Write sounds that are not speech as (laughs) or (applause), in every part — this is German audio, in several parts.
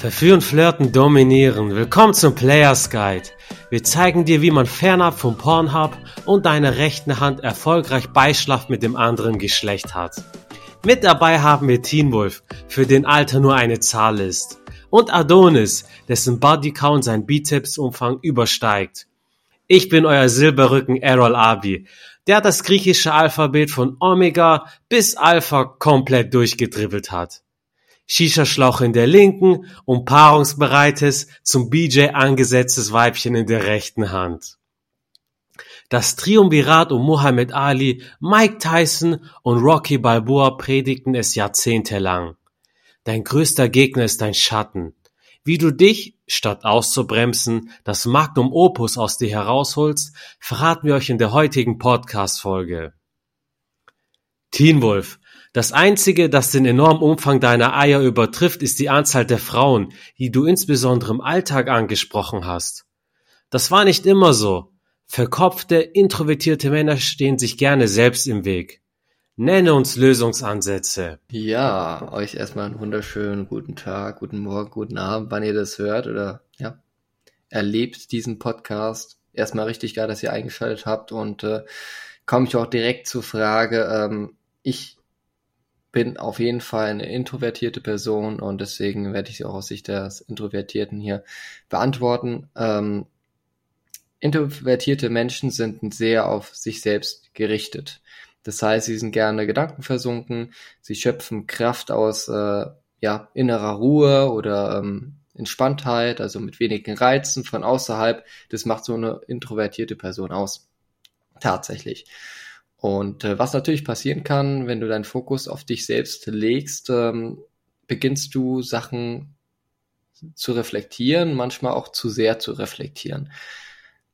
Verführen, flirten, dominieren. Willkommen zum Players Guide. Wir zeigen dir, wie man fernab vom Pornhub und deiner rechten Hand erfolgreich Beischlaf mit dem anderen Geschlecht hat. Mit dabei haben wir Teen Wolf, für den Alter nur eine Zahl ist. Und Adonis, dessen Bodycount sein Bizepsumfang übersteigt. Ich bin euer Silberrücken Errol Abi, der das griechische Alphabet von Omega bis Alpha komplett durchgedribbelt hat. Shisha-Schlauch in der linken und paarungsbereites, zum BJ angesetztes Weibchen in der rechten Hand. Das Triumvirat um Muhammad Ali, Mike Tyson und Rocky Balboa predigten es jahrzehntelang. Dein größter Gegner ist dein Schatten. Wie du dich, statt auszubremsen, das Magnum Opus aus dir herausholst, verraten wir euch in der heutigen Podcast-Folge. Teen Wolf, das Einzige, das den enormen Umfang deiner Eier übertrifft, ist die Anzahl der Frauen, die du insbesondere im Alltag angesprochen hast. Das war nicht immer so. Verkopfte, introvertierte Männer stehen sich gerne selbst im Weg. Nenne uns Lösungsansätze. Ja, euch erstmal einen wunderschönen guten Tag, guten Morgen, guten Abend, wann ihr das hört oder ja, erlebt diesen Podcast. Erstmal richtig geil, dass ihr eingeschaltet habt und äh, komme ich auch direkt zur Frage. Ähm, ich bin auf jeden Fall eine introvertierte Person und deswegen werde ich sie auch aus Sicht des Introvertierten hier beantworten. Ähm, introvertierte Menschen sind sehr auf sich selbst gerichtet. Das heißt, sie sind gerne gedankenversunken, sie schöpfen Kraft aus äh, ja, innerer Ruhe oder ähm, Entspanntheit, also mit wenigen Reizen von außerhalb. Das macht so eine introvertierte Person aus. Tatsächlich. Und äh, was natürlich passieren kann, wenn du deinen Fokus auf dich selbst legst, ähm, beginnst du Sachen zu reflektieren, manchmal auch zu sehr zu reflektieren.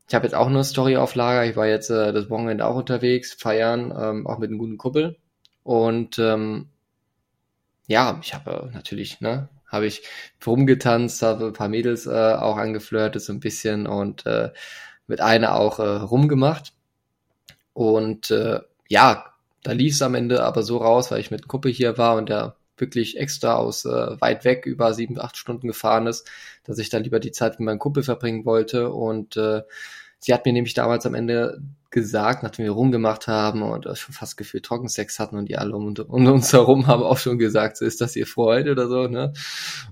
Ich habe jetzt auch eine Story auf Lager. Ich war jetzt äh, das Wochenende auch unterwegs, feiern, ähm, auch mit einem guten Kuppel. Und ähm, ja, ich habe natürlich, ne, habe ich rumgetanzt, habe ein paar Mädels äh, auch angeflirtet so ein bisschen und äh, mit einer auch äh, rumgemacht. Und äh, ja, da lief es am Ende aber so raus, weil ich mit Kuppe hier war und der wirklich extra aus äh, weit weg über sieben, acht Stunden gefahren ist, dass ich dann lieber die Zeit mit meinem Kumpel verbringen wollte. Und äh, sie hat mir nämlich damals am Ende gesagt, nachdem wir rumgemacht haben und schon fast gefühlt Trockensex hatten und die alle um, um uns herum haben auch schon gesagt, so ist das ihr Freund oder so, ne?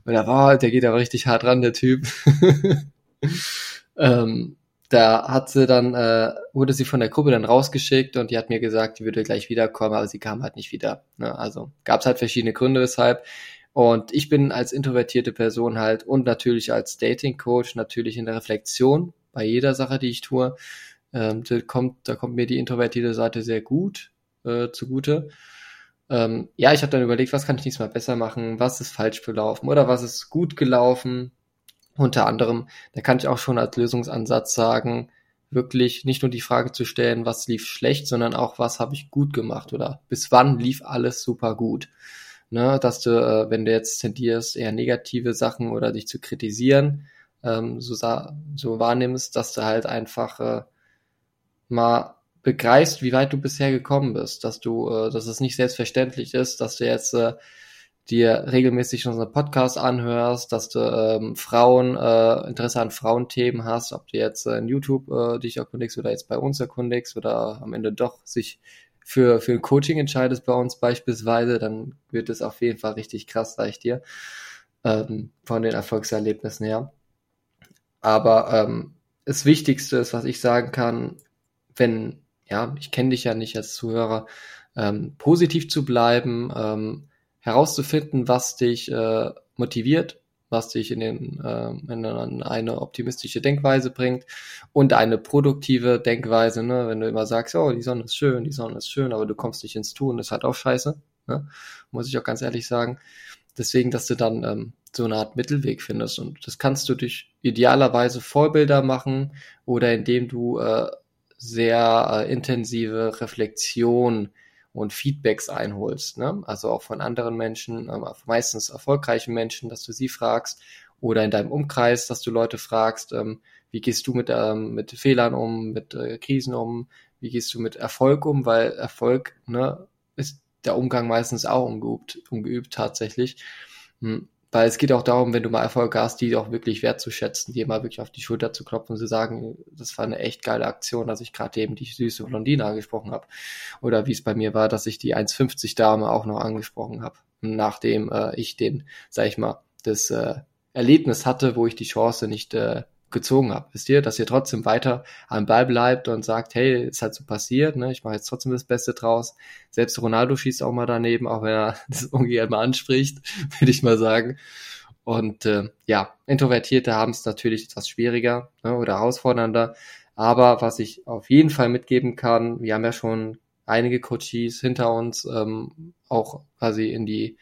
Und da war, der geht aber richtig hart ran, der Typ. (laughs) ähm, da hat sie dann, äh, wurde sie von der Gruppe dann rausgeschickt und die hat mir gesagt, die würde gleich wiederkommen, aber sie kam halt nicht wieder. Ne? Also gab es halt verschiedene Gründe weshalb. Und ich bin als introvertierte Person halt und natürlich als Dating Coach natürlich in der Reflexion bei jeder Sache, die ich tue. Ähm, da kommt, da kommt mir die introvertierte Seite sehr gut äh, zugute. Ähm, ja, ich habe dann überlegt, was kann ich nächstes Mal besser machen, was ist falsch gelaufen oder was ist gut gelaufen unter anderem, da kann ich auch schon als Lösungsansatz sagen, wirklich nicht nur die Frage zu stellen, was lief schlecht, sondern auch, was habe ich gut gemacht oder bis wann lief alles super gut. Ne, dass du, äh, wenn du jetzt tendierst, eher negative Sachen oder dich zu kritisieren, ähm, so, so wahrnimmst, dass du halt einfach äh, mal begreifst, wie weit du bisher gekommen bist, dass du, äh, dass es nicht selbstverständlich ist, dass du jetzt äh, dir regelmäßig unseren Podcast anhörst, dass du ähm, Frauen, äh, Interesse an Frauenthemen hast, ob du jetzt äh, in YouTube äh, dich erkundigst oder jetzt bei uns erkundigst oder am Ende doch sich für, für ein Coaching entscheidest bei uns beispielsweise, dann wird es auf jeden Fall richtig krass, sag ich dir, ähm, von den Erfolgserlebnissen her. Aber ähm, das Wichtigste ist, was ich sagen kann, wenn, ja, ich kenne dich ja nicht als Zuhörer, ähm, positiv zu bleiben, ähm, herauszufinden, was dich äh, motiviert, was dich in, den, äh, in eine optimistische Denkweise bringt und eine produktive Denkweise. Ne? Wenn du immer sagst, oh, die Sonne ist schön, die Sonne ist schön, aber du kommst nicht ins Tun, ist halt auch scheiße. Ne? Muss ich auch ganz ehrlich sagen. Deswegen, dass du dann ähm, so eine Art Mittelweg findest. Und das kannst du durch idealerweise Vorbilder machen oder indem du äh, sehr äh, intensive Reflexion und Feedbacks einholst. Ne? Also auch von anderen Menschen, äh, meistens erfolgreichen Menschen, dass du sie fragst oder in deinem Umkreis, dass du Leute fragst, ähm, wie gehst du mit, ähm, mit Fehlern um, mit äh, Krisen um, wie gehst du mit Erfolg um, weil Erfolg ne, ist der Umgang meistens auch umgeübt, umgeübt tatsächlich. Hm weil es geht auch darum, wenn du mal Erfolg hast, die auch wirklich wertzuschätzen, die mal wirklich auf die Schulter zu klopfen und zu sagen, das war eine echt geile Aktion, dass ich gerade eben die süße Blondine angesprochen habe. Oder wie es bei mir war, dass ich die 1,50 Dame auch noch angesprochen habe, nachdem äh, ich den, sag ich mal, das äh, Erlebnis hatte, wo ich die Chance nicht äh, gezogen habe. Wisst ihr, dass ihr trotzdem weiter am Ball bleibt und sagt, hey, ist halt so passiert, ne? ich mache jetzt trotzdem das Beste draus. Selbst Ronaldo schießt auch mal daneben, auch wenn er (laughs) das irgendwie mal anspricht, (laughs) würde ich mal sagen. Und äh, ja, Introvertierte haben es natürlich etwas schwieriger ne, oder herausfordernder. Aber was ich auf jeden Fall mitgeben kann, wir haben ja schon einige Coaches hinter uns, ähm, auch quasi in die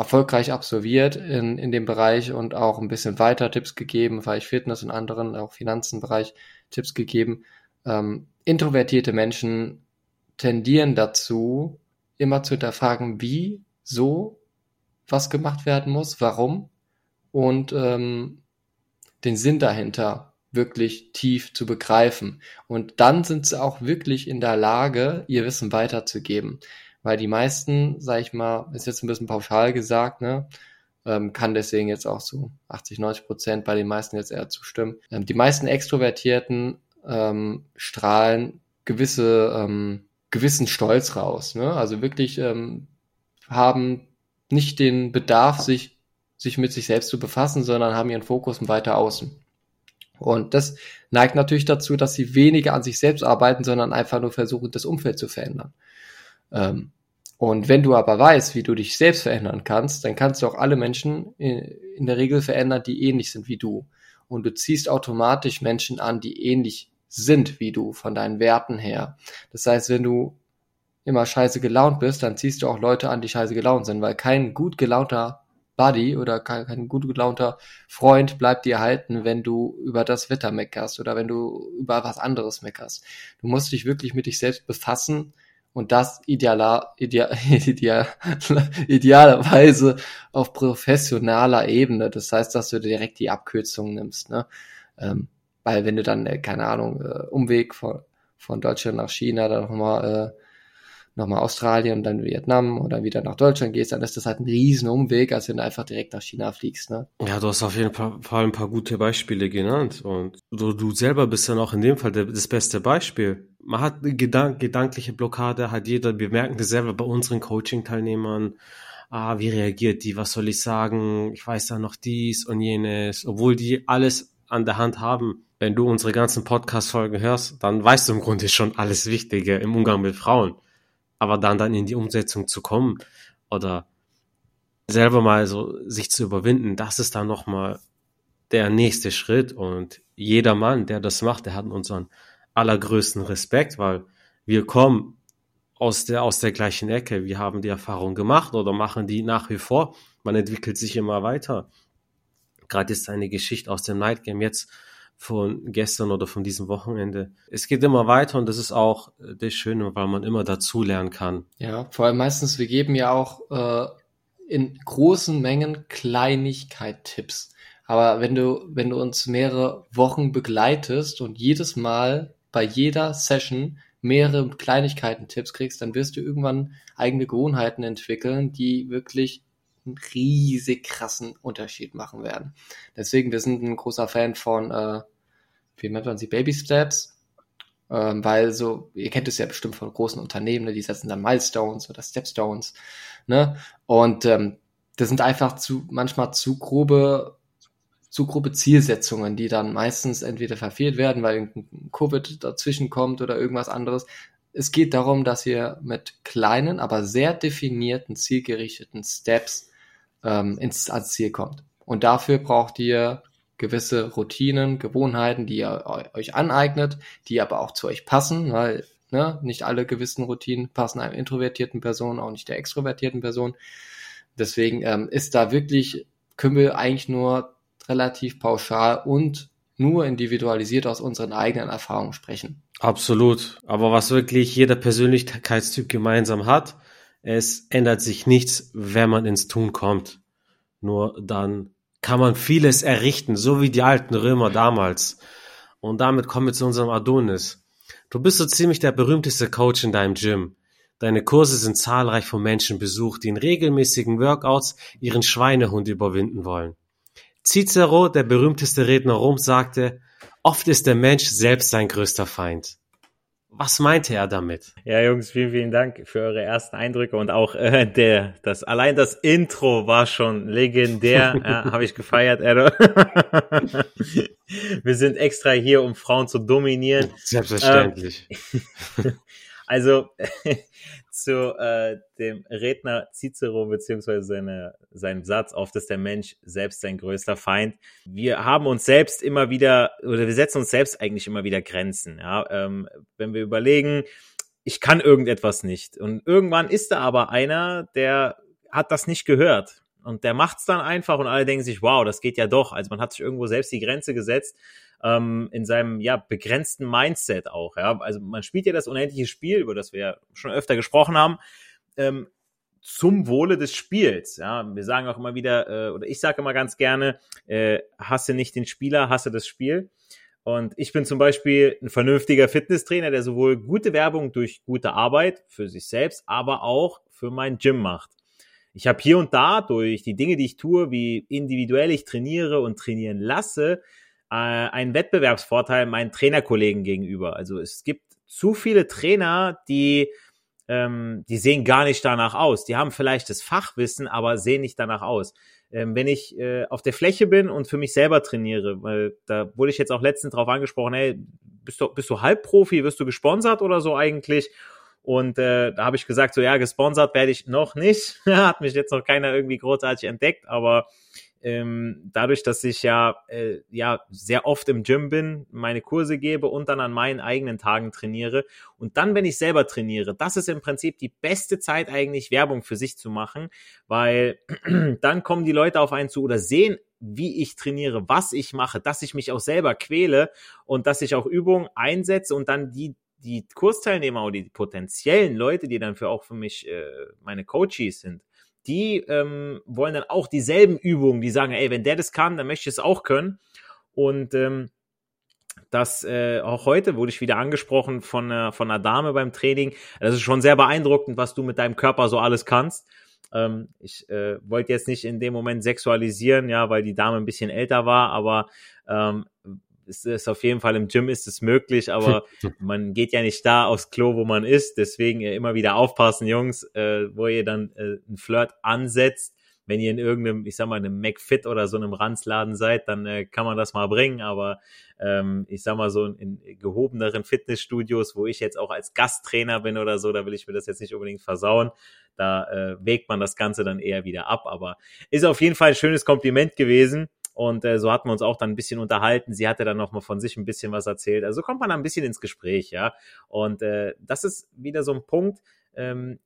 erfolgreich absolviert in, in dem Bereich und auch ein bisschen weiter Tipps gegeben, weil ich Fitness und anderen, auch Finanzenbereich Tipps gegeben. Ähm, introvertierte Menschen tendieren dazu, immer zu hinterfragen, wie, so, was gemacht werden muss, warum und ähm, den Sinn dahinter wirklich tief zu begreifen. Und dann sind sie auch wirklich in der Lage, ihr Wissen weiterzugeben weil die meisten, sag ich mal, ist jetzt ein bisschen pauschal gesagt, ne, ähm, kann deswegen jetzt auch so 80, 90 Prozent bei den meisten jetzt eher zustimmen. Ähm, die meisten Extrovertierten ähm, strahlen gewisse, ähm, gewissen Stolz raus, ne? also wirklich ähm, haben nicht den Bedarf, sich, sich mit sich selbst zu befassen, sondern haben ihren Fokus weiter außen. Und das neigt natürlich dazu, dass sie weniger an sich selbst arbeiten, sondern einfach nur versuchen, das Umfeld zu verändern. Ähm, und wenn du aber weißt, wie du dich selbst verändern kannst, dann kannst du auch alle Menschen in, in der Regel verändern, die ähnlich sind wie du. Und du ziehst automatisch Menschen an, die ähnlich sind wie du von deinen Werten her. Das heißt, wenn du immer scheiße gelaunt bist, dann ziehst du auch Leute an, die scheiße gelaunt sind, weil kein gut gelaunter Buddy oder kein, kein gut gelaunter Freund bleibt dir halten, wenn du über das Wetter meckerst oder wenn du über was anderes meckerst. Du musst dich wirklich mit dich selbst befassen und das idealer, ideal, (laughs) ideal, idealerweise auf professionaler Ebene. Das heißt, dass du direkt die Abkürzung nimmst. Ne? Ähm, weil wenn du dann, äh, keine Ahnung, äh, Umweg von, von Deutschland nach China, dann nochmal äh, nochmal Australien und dann Vietnam oder wieder nach Deutschland gehst, dann ist das halt ein riesen Umweg, als wenn du einfach direkt nach China fliegst. Ne? Ja, du hast auf jeden Fall ein paar gute Beispiele genannt und du, du selber bist dann auch in dem Fall das beste Beispiel man hat eine gedank gedankliche Blockade, hat jeder, wir merken das selber bei unseren Coaching-Teilnehmern, ah, wie reagiert die, was soll ich sagen, ich weiß da noch dies und jenes, obwohl die alles an der Hand haben. Wenn du unsere ganzen Podcast-Folgen hörst, dann weißt du im Grunde schon alles Wichtige im Umgang mit Frauen. Aber dann dann in die Umsetzung zu kommen oder selber mal so sich zu überwinden, das ist dann nochmal der nächste Schritt und jeder Mann, der das macht, der hat unseren allergrößten Respekt, weil wir kommen aus der, aus der gleichen Ecke. Wir haben die Erfahrung gemacht oder machen die nach wie vor. Man entwickelt sich immer weiter. Gerade ist eine Geschichte aus dem Night Game jetzt von gestern oder von diesem Wochenende. Es geht immer weiter und das ist auch das Schöne, weil man immer dazu lernen kann. Ja, vor allem meistens, wir geben ja auch äh, in großen Mengen Kleinigkeit-Tipps. Aber wenn du, wenn du uns mehrere Wochen begleitest und jedes Mal bei jeder Session mehrere Kleinigkeiten Tipps kriegst, dann wirst du irgendwann eigene Gewohnheiten entwickeln, die wirklich einen riesig krassen Unterschied machen werden. Deswegen, wir sind ein großer Fan von, äh, wie nennt man sie, Baby Steps, ähm, weil so, ihr kennt es ja bestimmt von großen Unternehmen, ne, die setzen dann Milestones oder Stepstones, ne, und ähm, das sind einfach zu, manchmal zu grobe zu grobe Zielsetzungen, die dann meistens entweder verfehlt werden, weil Covid dazwischen kommt oder irgendwas anderes. Es geht darum, dass ihr mit kleinen, aber sehr definierten, zielgerichteten Steps ähm, ins, ans Ziel kommt. Und dafür braucht ihr gewisse Routinen, Gewohnheiten, die ihr euch aneignet, die aber auch zu euch passen, weil ne, nicht alle gewissen Routinen passen einer introvertierten Person, auch nicht der extrovertierten Person. Deswegen ähm, ist da wirklich, können wir eigentlich nur relativ pauschal und nur individualisiert aus unseren eigenen Erfahrungen sprechen. Absolut. Aber was wirklich jeder Persönlichkeitstyp gemeinsam hat, es ändert sich nichts, wenn man ins Tun kommt. Nur dann kann man vieles errichten, so wie die alten Römer damals. Und damit kommen wir zu unserem Adonis. Du bist so ziemlich der berühmteste Coach in deinem Gym. Deine Kurse sind zahlreich von Menschen besucht, die in regelmäßigen Workouts ihren Schweinehund überwinden wollen. Cicero, der berühmteste Redner Roms, sagte, oft ist der Mensch selbst sein größter Feind. Was meinte er damit? Ja, Jungs, vielen, vielen Dank für eure ersten Eindrücke und auch äh, der, das allein das Intro war schon legendär, ja, (laughs) habe ich gefeiert, Edo. (laughs) Wir sind extra hier, um Frauen zu dominieren. Selbstverständlich. Ähm, (laughs) also (laughs) zu äh, dem Redner Cicero beziehungsweise seine, seinen Satz, oft ist der Mensch selbst sein größter Feind. Wir haben uns selbst immer wieder, oder wir setzen uns selbst eigentlich immer wieder Grenzen. Ja? Ähm, wenn wir überlegen, ich kann irgendetwas nicht. Und irgendwann ist da aber einer, der hat das nicht gehört. Und der macht's dann einfach und alle denken sich, wow, das geht ja doch. Also man hat sich irgendwo selbst die Grenze gesetzt ähm, in seinem ja begrenzten Mindset auch. Ja, also man spielt ja das unendliche Spiel, über das wir ja schon öfter gesprochen haben. Ähm, zum Wohle des Spiels. Ja, wir sagen auch immer wieder, äh, oder ich sage immer ganz gerne, äh, hasse nicht den Spieler, hasse das Spiel. Und ich bin zum Beispiel ein vernünftiger Fitnesstrainer, der sowohl gute Werbung durch gute Arbeit für sich selbst, aber auch für mein Gym macht. Ich habe hier und da durch die Dinge, die ich tue, wie individuell ich trainiere und trainieren lasse, äh, einen Wettbewerbsvorteil meinen Trainerkollegen gegenüber. Also es gibt zu viele Trainer, die ähm, die sehen gar nicht danach aus. Die haben vielleicht das Fachwissen, aber sehen nicht danach aus. Ähm, wenn ich äh, auf der Fläche bin und für mich selber trainiere, weil da wurde ich jetzt auch letztens drauf angesprochen, hey, bist du, bist du Halbprofi, wirst du gesponsert oder so eigentlich? Und äh, da habe ich gesagt, so ja, gesponsert werde ich noch nicht. (laughs) Hat mich jetzt noch keiner irgendwie großartig entdeckt, aber ähm, dadurch, dass ich ja, äh, ja sehr oft im Gym bin, meine Kurse gebe und dann an meinen eigenen Tagen trainiere. Und dann, wenn ich selber trainiere, das ist im Prinzip die beste Zeit eigentlich, Werbung für sich zu machen, weil (clears throat) dann kommen die Leute auf einen zu oder sehen, wie ich trainiere, was ich mache, dass ich mich auch selber quäle und dass ich auch Übungen einsetze und dann die die Kursteilnehmer oder die potenziellen Leute, die dann für auch für mich äh, meine Coaches sind, die ähm, wollen dann auch dieselben Übungen, die sagen, ey, wenn der das kann, dann möchte ich es auch können. Und ähm, das äh, auch heute wurde ich wieder angesprochen von, äh, von einer Dame beim Training. Das ist schon sehr beeindruckend, was du mit deinem Körper so alles kannst. Ähm, ich äh, wollte jetzt nicht in dem Moment sexualisieren, ja, weil die Dame ein bisschen älter war, aber ähm, ist es auf jeden Fall im Gym ist es möglich, aber (laughs) man geht ja nicht da aufs Klo, wo man ist. Deswegen äh, immer wieder aufpassen, Jungs, äh, wo ihr dann äh, ein Flirt ansetzt. Wenn ihr in irgendeinem, ich sag mal, einem McFit oder so einem Ranzladen seid, dann äh, kann man das mal bringen. Aber ähm, ich sag mal so in, in gehobeneren Fitnessstudios, wo ich jetzt auch als Gasttrainer bin oder so, da will ich mir das jetzt nicht unbedingt versauen. Da äh, wägt man das Ganze dann eher wieder ab. Aber ist auf jeden Fall ein schönes Kompliment gewesen. Und äh, so hatten wir uns auch dann ein bisschen unterhalten. Sie hatte dann noch mal von sich ein bisschen was erzählt. Also kommt man da ein bisschen ins Gespräch, ja. Und äh, das ist wieder so ein Punkt. Ähm,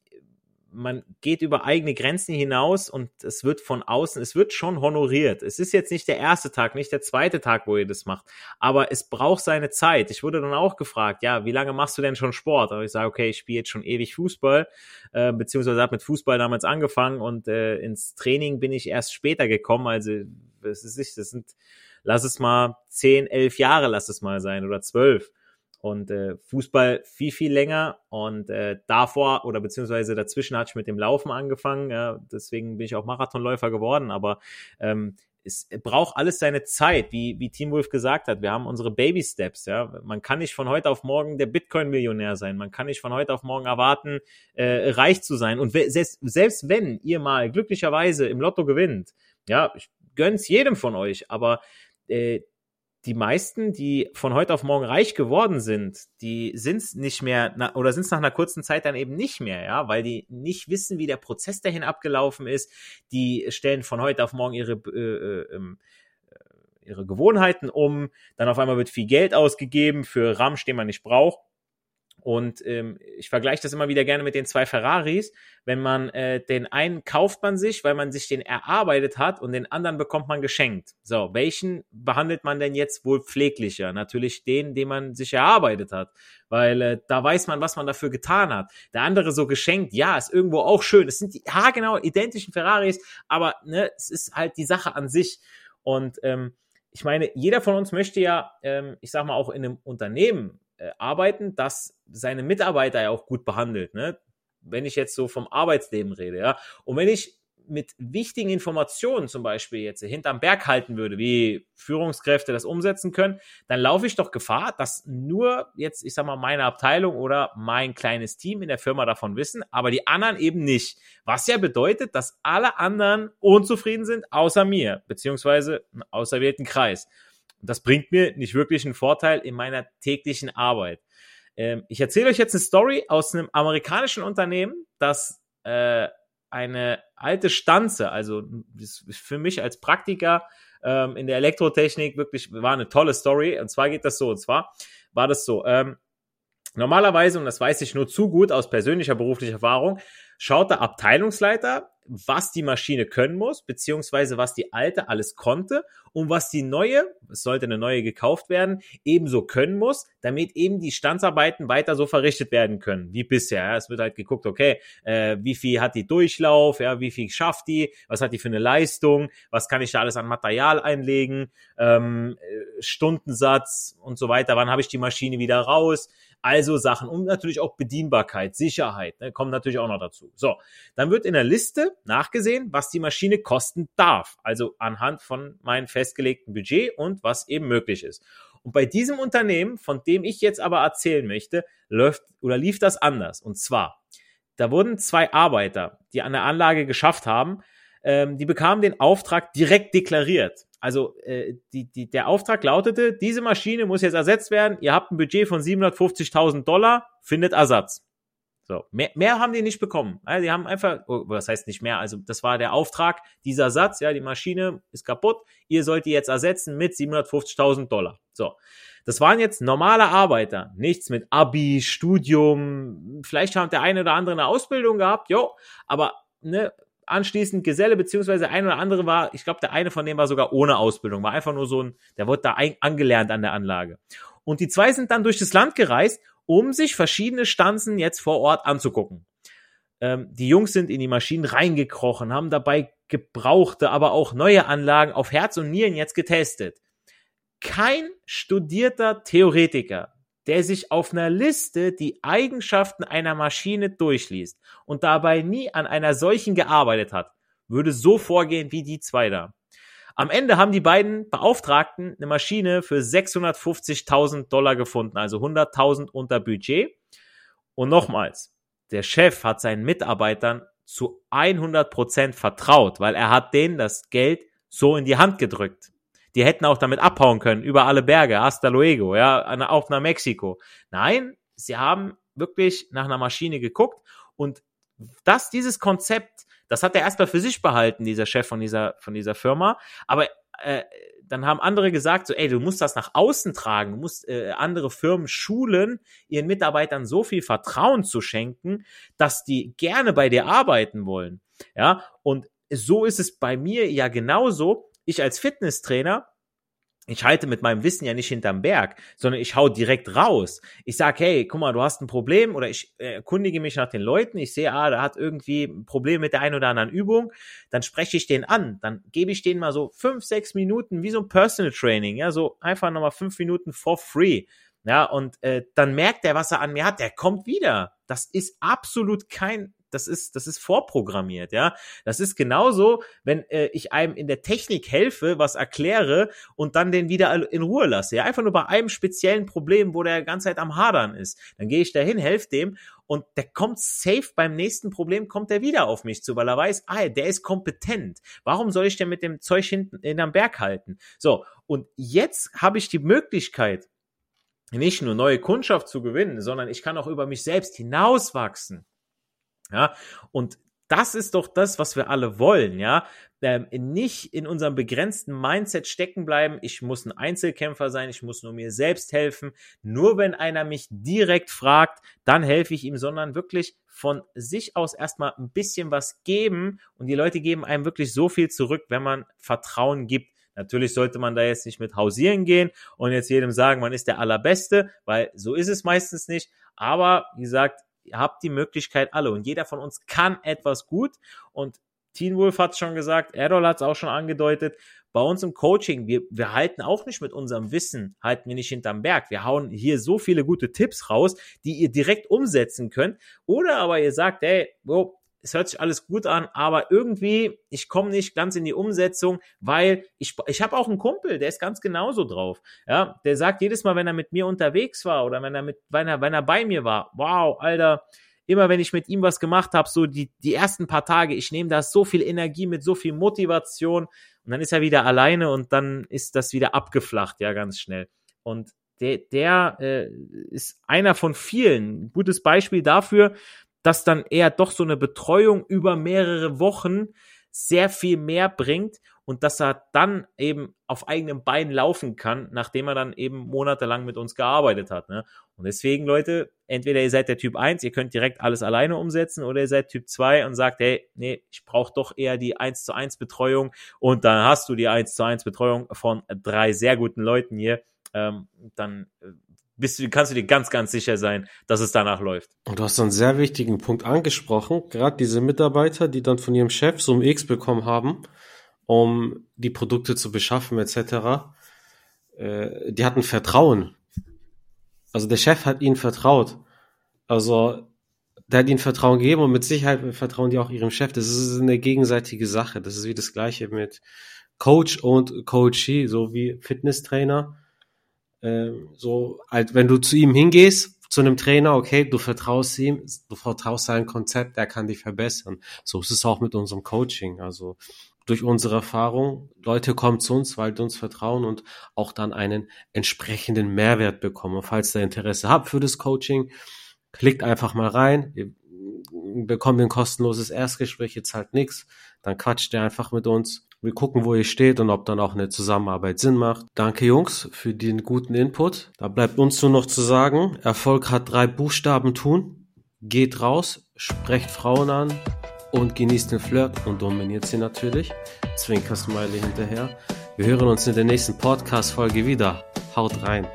man geht über eigene Grenzen hinaus und es wird von außen, es wird schon honoriert. Es ist jetzt nicht der erste Tag, nicht der zweite Tag, wo ihr das macht, aber es braucht seine Zeit. Ich wurde dann auch gefragt, ja, wie lange machst du denn schon Sport? Und ich sage, okay, ich spiele jetzt schon ewig Fußball, äh, beziehungsweise habe mit Fußball damals angefangen und äh, ins Training bin ich erst später gekommen. Also, es ist nicht, das sind, lass es mal zehn, elf Jahre, lass es mal sein oder zwölf und äh, Fußball viel, viel länger. Und äh, davor oder beziehungsweise dazwischen hatte ich mit dem Laufen angefangen. Ja, deswegen bin ich auch Marathonläufer geworden. Aber ähm, es braucht alles seine Zeit, wie, wie Team Wolf gesagt hat. Wir haben unsere Baby Steps. Ja, man kann nicht von heute auf morgen der Bitcoin-Millionär sein. Man kann nicht von heute auf morgen erwarten, äh, reich zu sein. Und selbst, selbst wenn ihr mal glücklicherweise im Lotto gewinnt, ja, ich gönn's jedem von euch, aber äh, die meisten, die von heute auf morgen reich geworden sind, die sind es nicht mehr oder sind es nach einer kurzen Zeit dann eben nicht mehr, ja, weil die nicht wissen, wie der Prozess dahin abgelaufen ist. Die stellen von heute auf morgen ihre äh, äh, ähm, äh, ihre Gewohnheiten um. Dann auf einmal wird viel Geld ausgegeben für Ramsch, den man nicht braucht. Und ähm, ich vergleiche das immer wieder gerne mit den zwei Ferraris. Wenn man äh, den einen kauft man sich, weil man sich den erarbeitet hat und den anderen bekommt man geschenkt. So, welchen behandelt man denn jetzt wohl pfleglicher? Natürlich den, den man sich erarbeitet hat, weil äh, da weiß man, was man dafür getan hat. Der andere so geschenkt, ja, ist irgendwo auch schön. Es sind die haargenau identischen Ferraris, aber ne, es ist halt die Sache an sich. Und ähm, ich meine, jeder von uns möchte ja, ähm, ich sag mal, auch in einem Unternehmen äh, arbeiten, das seine Mitarbeiter ja auch gut behandelt. Ne? wenn ich jetzt so vom Arbeitsleben rede, ja. Und wenn ich mit wichtigen Informationen zum Beispiel jetzt hinterm Berg halten würde, wie Führungskräfte das umsetzen können, dann laufe ich doch Gefahr, dass nur jetzt, ich sag mal, meine Abteilung oder mein kleines Team in der Firma davon wissen, aber die anderen eben nicht. Was ja bedeutet, dass alle anderen unzufrieden sind, außer mir, beziehungsweise einen auserwählten Kreis. Das bringt mir nicht wirklich einen Vorteil in meiner täglichen Arbeit. Ähm, ich erzähle euch jetzt eine Story aus einem amerikanischen Unternehmen, das äh, eine alte Stanze, also für mich als Praktiker ähm, in der Elektrotechnik wirklich war eine tolle Story. Und zwar geht das so, und zwar war das so. Ähm, normalerweise, und das weiß ich nur zu gut aus persönlicher beruflicher Erfahrung, schaut der Abteilungsleiter was die Maschine können muss, beziehungsweise was die alte alles konnte und was die neue, es sollte eine neue gekauft werden, ebenso können muss, damit eben die Standsarbeiten weiter so verrichtet werden können, wie bisher. Es wird halt geguckt, okay, äh, wie viel hat die Durchlauf, ja, wie viel schafft die, was hat die für eine Leistung, was kann ich da alles an Material einlegen, ähm, äh, Stundensatz und so weiter, wann habe ich die Maschine wieder raus, also Sachen und natürlich auch Bedienbarkeit, Sicherheit, ne, kommt natürlich auch noch dazu. So, dann wird in der Liste nachgesehen, was die Maschine kosten darf, also anhand von meinem festgelegten Budget und was eben möglich ist. Und bei diesem Unternehmen, von dem ich jetzt aber erzählen möchte, läuft oder lief das anders. Und zwar, da wurden zwei Arbeiter, die an der Anlage geschafft haben, ähm, die bekamen den Auftrag direkt deklariert. Also äh, die, die, der Auftrag lautete, diese Maschine muss jetzt ersetzt werden. Ihr habt ein Budget von 750.000 Dollar, findet Ersatz. So, mehr, mehr haben die nicht bekommen. Also die haben einfach, oh, was heißt nicht mehr? Also das war der Auftrag, dieser Satz, ja, die Maschine ist kaputt, ihr sollt die jetzt ersetzen mit 750.000 Dollar. So, das waren jetzt normale Arbeiter, nichts mit Abi, Studium, vielleicht hat der eine oder andere eine Ausbildung gehabt, jo, aber ne, anschließend Geselle, beziehungsweise ein oder andere war, ich glaube, der eine von denen war sogar ohne Ausbildung, war einfach nur so ein, der wurde da ein, angelernt an der Anlage. Und die zwei sind dann durch das Land gereist, um sich verschiedene Stanzen jetzt vor Ort anzugucken. Ähm, die Jungs sind in die Maschinen reingekrochen, haben dabei gebrauchte, aber auch neue Anlagen auf Herz und Nieren jetzt getestet. Kein studierter Theoretiker der sich auf einer Liste die Eigenschaften einer Maschine durchliest und dabei nie an einer solchen gearbeitet hat, würde so vorgehen wie die zwei da. Am Ende haben die beiden Beauftragten eine Maschine für 650.000 Dollar gefunden, also 100.000 unter Budget. Und nochmals, der Chef hat seinen Mitarbeitern zu 100 Prozent vertraut, weil er hat denen das Geld so in die Hand gedrückt. Die hätten auch damit abhauen können, über alle Berge, hasta luego, ja, auch nach Mexiko. Nein, sie haben wirklich nach einer Maschine geguckt und das, dieses Konzept, das hat er erstmal für sich behalten, dieser Chef von dieser, von dieser Firma. Aber äh, dann haben andere gesagt, so, ey, du musst das nach außen tragen, du musst äh, andere Firmen schulen, ihren Mitarbeitern so viel Vertrauen zu schenken, dass die gerne bei dir arbeiten wollen. Ja, und so ist es bei mir ja genauso ich als Fitnesstrainer, ich halte mit meinem Wissen ja nicht hinterm Berg, sondern ich hau direkt raus. Ich sag, hey, guck mal, du hast ein Problem oder ich äh, erkundige mich nach den Leuten. Ich sehe, ah, da hat irgendwie ein Problem mit der einen oder anderen Übung. Dann spreche ich den an. Dann gebe ich denen mal so fünf, sechs Minuten wie so ein Personal Training. Ja, so einfach nochmal fünf Minuten for free. Ja, und äh, dann merkt er, was er an mir hat. Der kommt wieder. Das ist absolut kein das ist, das ist vorprogrammiert, ja. Das ist genauso, wenn äh, ich einem in der Technik helfe, was erkläre und dann den wieder in Ruhe lasse. Ja, einfach nur bei einem speziellen Problem, wo der ganze Zeit am Hadern ist. Dann gehe ich dahin, helfe dem und der kommt safe beim nächsten Problem, kommt er wieder auf mich zu, weil er weiß, ah, der ist kompetent. Warum soll ich denn mit dem Zeug hinten in am Berg halten? So, und jetzt habe ich die Möglichkeit, nicht nur neue Kundschaft zu gewinnen, sondern ich kann auch über mich selbst hinauswachsen. Ja, und das ist doch das, was wir alle wollen, ja. Ähm, nicht in unserem begrenzten Mindset stecken bleiben, ich muss ein Einzelkämpfer sein, ich muss nur mir selbst helfen. Nur wenn einer mich direkt fragt, dann helfe ich ihm, sondern wirklich von sich aus erstmal ein bisschen was geben und die Leute geben einem wirklich so viel zurück, wenn man Vertrauen gibt. Natürlich sollte man da jetzt nicht mit hausieren gehen und jetzt jedem sagen, man ist der Allerbeste, weil so ist es meistens nicht. Aber wie gesagt, habt die Möglichkeit alle und jeder von uns kann etwas gut und Teen Wolf hat schon gesagt, Errol hat es auch schon angedeutet. Bei uns im Coaching, wir, wir halten auch nicht mit unserem Wissen, halten wir nicht hinterm Berg. Wir hauen hier so viele gute Tipps raus, die ihr direkt umsetzen könnt. Oder aber ihr sagt, hey, oh, es hört sich alles gut an, aber irgendwie, ich komme nicht ganz in die Umsetzung, weil ich, ich habe auch einen Kumpel, der ist ganz genauso drauf. Ja, der sagt jedes Mal, wenn er mit mir unterwegs war oder wenn er mit, wenn er, wenn er bei mir war, wow, Alter, immer wenn ich mit ihm was gemacht habe, so die, die ersten paar Tage, ich nehme da so viel Energie mit, so viel Motivation und dann ist er wieder alleine und dann ist das wieder abgeflacht, ja, ganz schnell. Und der, der äh, ist einer von vielen. Gutes Beispiel dafür, dass dann eher doch so eine Betreuung über mehrere Wochen sehr viel mehr bringt und dass er dann eben auf eigenem Bein laufen kann, nachdem er dann eben monatelang mit uns gearbeitet hat. Ne? Und deswegen, Leute, entweder ihr seid der Typ 1, ihr könnt direkt alles alleine umsetzen, oder ihr seid Typ 2 und sagt, hey, nee, ich brauche doch eher die 1 zu 1 Betreuung und dann hast du die 1 zu 1 Betreuung von drei sehr guten Leuten hier. Ähm, dann äh, bist du, kannst du dir ganz, ganz sicher sein, dass es danach läuft. Und du hast einen sehr wichtigen Punkt angesprochen. Gerade diese Mitarbeiter, die dann von ihrem Chef so ein X bekommen haben, um die Produkte zu beschaffen etc., äh, die hatten Vertrauen. Also der Chef hat ihnen vertraut. Also der hat ihnen Vertrauen gegeben und mit Sicherheit vertrauen die auch ihrem Chef. Das ist eine gegenseitige Sache. Das ist wie das gleiche mit Coach und Coachee, so wie Fitnesstrainer so, halt, wenn du zu ihm hingehst, zu einem Trainer, okay, du vertraust ihm, du vertraust seinem Konzept, er kann dich verbessern. So ist es auch mit unserem Coaching. Also durch unsere Erfahrung, Leute kommen zu uns, weil die uns vertrauen und auch dann einen entsprechenden Mehrwert bekommen. falls ihr Interesse habt für das Coaching, klickt einfach mal rein. Ihr bekommt ein kostenloses Erstgespräch, ihr zahlt nichts. Dann quatscht ihr einfach mit uns wir gucken, wo ihr steht und ob dann auch eine Zusammenarbeit Sinn macht. Danke Jungs für den guten Input. Da bleibt uns nur noch zu sagen, Erfolg hat drei Buchstaben tun. Geht raus, sprecht Frauen an und genießt den Flirt und dominiert sie natürlich. Zwinker Smiley hinterher. Wir hören uns in der nächsten Podcast-Folge wieder. Haut rein.